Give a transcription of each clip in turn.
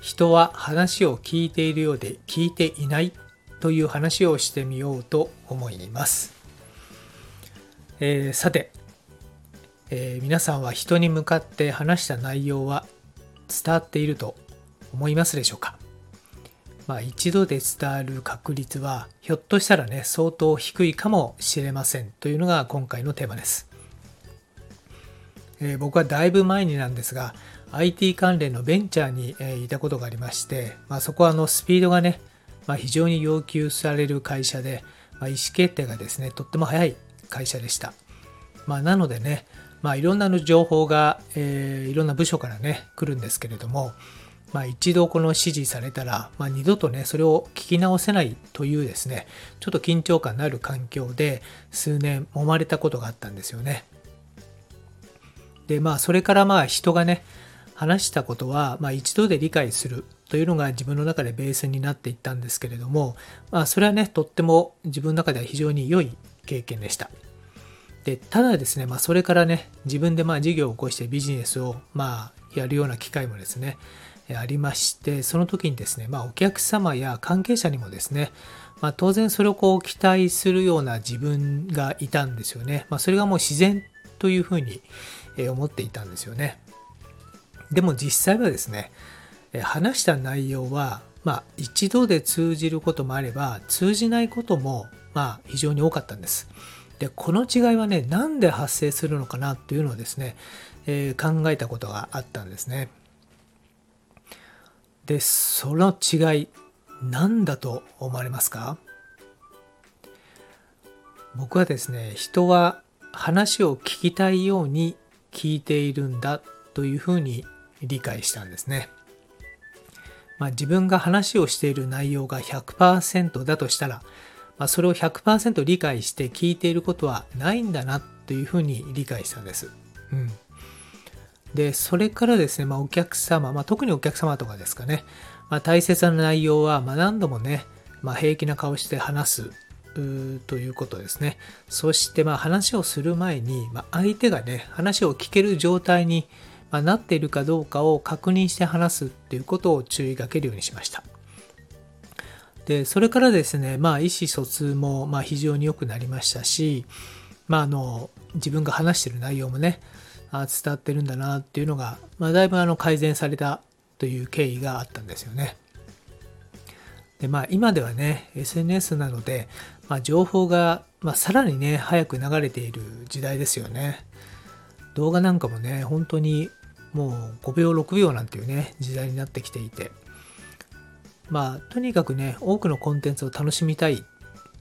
人は話を聞いているようで聞いていないという話をしてみようと思います。えーさて、えー皆さんは人に向かって話した内容は伝わっていると思いますでしょうか？まあ一度で伝わる確率はひょっとしたらね相当低いかもしれませんというのが今回のテーマです。えー僕はだいぶ前になんですが IT 関連のベンチャーに、えいたことがありまして、まあ、そこはあのスピードがね、まあ、非常に要求される会社で、まあ、意思決定がですねとっても早い会社でした、まあ、なのでね、まあ、いろんな情報が、えーいろんな部署からね来るんですけれども、まあ、一度この指示されたら、まあ、二度とねそれを聞き直せないというですねちょっと緊張感のある環境で数年揉まれたことがあったんですよね。でまあそれからまあ人がね話したことは、まあ、一度で理解するというのが自分の中でベースになっていったんですけれども、まあ、それはねとっても自分の中では非常に良い経験でした。でただですね、まあ、それからね自分でまあ事業を起こしてビジネスをまあやるような機会もですねありましてその時にですね、まあ、お客様や関係者にもですね、まあ、当然それをこう期待するような自分がいたんですよね、まあ、それがもう自然というふうにえ思っていたんですよね。でも実際はですね話した内容は、まあ、一度で通じることもあれば通じないことも、まあ、非常に多かったんです。でこの違いはねなんで発生するのかなっていうのをですね、えー考えたことがあったんですね。でその違い何だと思われますか？僕はですね人は話を聞きたいように聞いているんだというふうに理解したんですね。まあ、自分が話をしている内容が100%だとしたら、まあ、それを100%理解して聞いていることはないんだなというふうに理解したんです。うん、でそれからですね、まあ、お客様、まあ、特にお客様とかですかね、まあ、大切な内容はま何度もね、ま、平気な顔して話すということですね。そしてま話をする前に、ま、相手がね話を聞ける状態にまあなっているかどうかを確認して話すっていうことを注意かけるようにしました。でそれからですね、まあ、意思疎通もまあ非常に良くなりましたし、まあ、あの自分が話している内容もねあ伝わってるんだなっていうのが、まあ、だいぶあの改善されたという経緯があったんですよね。でまあ、今ではね SNS なので、まあ、情報が、まあ、さらにね早く流れている時代ですよね。動画なんかもね本当にもう5秒6秒なんていうね時代になってきていて。まあとにかくね多くのコンテンツを楽しみたい。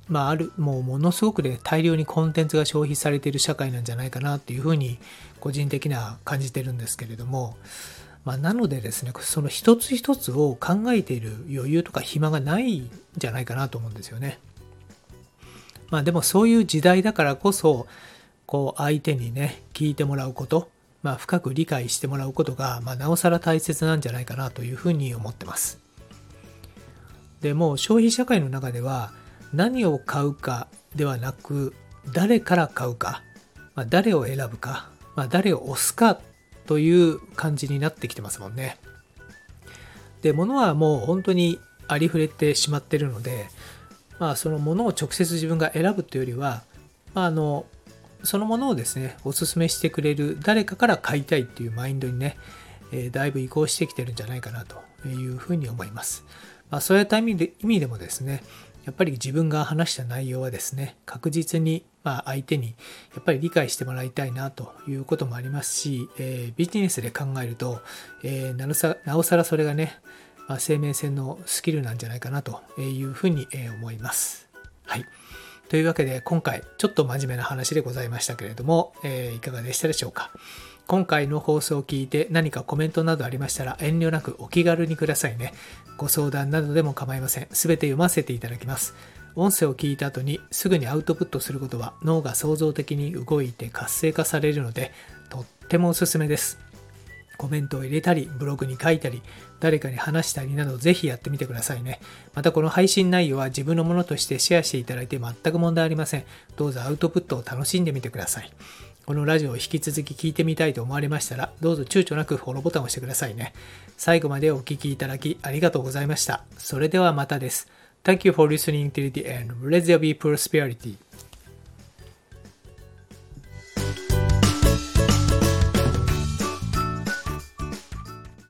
まああるもうものすごくね大量にコンテンツが消費されている社会なんじゃないかなっていうふうに個人的には感じてるんですけれども。まあ、なのでですねその一つ一つを考えている余裕とか暇がないんじゃないかなと思うんですよね。まあでもそういう時代だからこそこう相手にね聞いてもらうこと、まあ、深く理解してもらうことが、まあ、なおさら大切なんじゃないかなというふうに思ってます。でも消費社会の中では何を買うかではなく誰から買うか、まあ、誰を選ぶか、まあ、誰を押すかという感じになってきてますもんね。で物はもう本当にありふれてしまってるのでまあそのものを直接自分が選ぶというよりは、まあ、あのそのものをですねおすすめしてくれる誰かから買いたいっていうマインドにね、えだいぶ移行してきてるんじゃないかなというふうに思います。まあ、そういった意味で意味でもですねやっぱり自分が話した内容はですね確実にま相手にやっぱり理解してもらいたいなということもありますし、えービジネスで考えると、えーなおさなおさらそれがね、まあ、生命線のスキルなんじゃないかなというふうに思います。はい。というわけで今回ちょっと真面目な話でございましたけれども、えーいかがでしたでしょうか？今回の放送を聞いて何かコメントなどありましたら遠慮なくお気軽にくださいね。ご相談などでも構いません。すべて読ませていただきます。音声を聞いた後にすぐにアウトプットすることは脳が創造的に動いて活性化されるのでとってもおすすめです。コメントを入れたり、ブログに書いたり、誰かに話したりなどぜひやってみてくださいね。またこの配信内容は自分のものとしてシェアしていただいて全く問題ありません。どうぞアウトプットを楽しんでみてください。このラジオを引き続き聞いてみたいと思われましたら、どうぞ躊躇なくフォローボタンを押してくださいね。最後までお聴きいただきありがとうございました。それではまたです。Thank you for listening till the end. Let there be prosperity.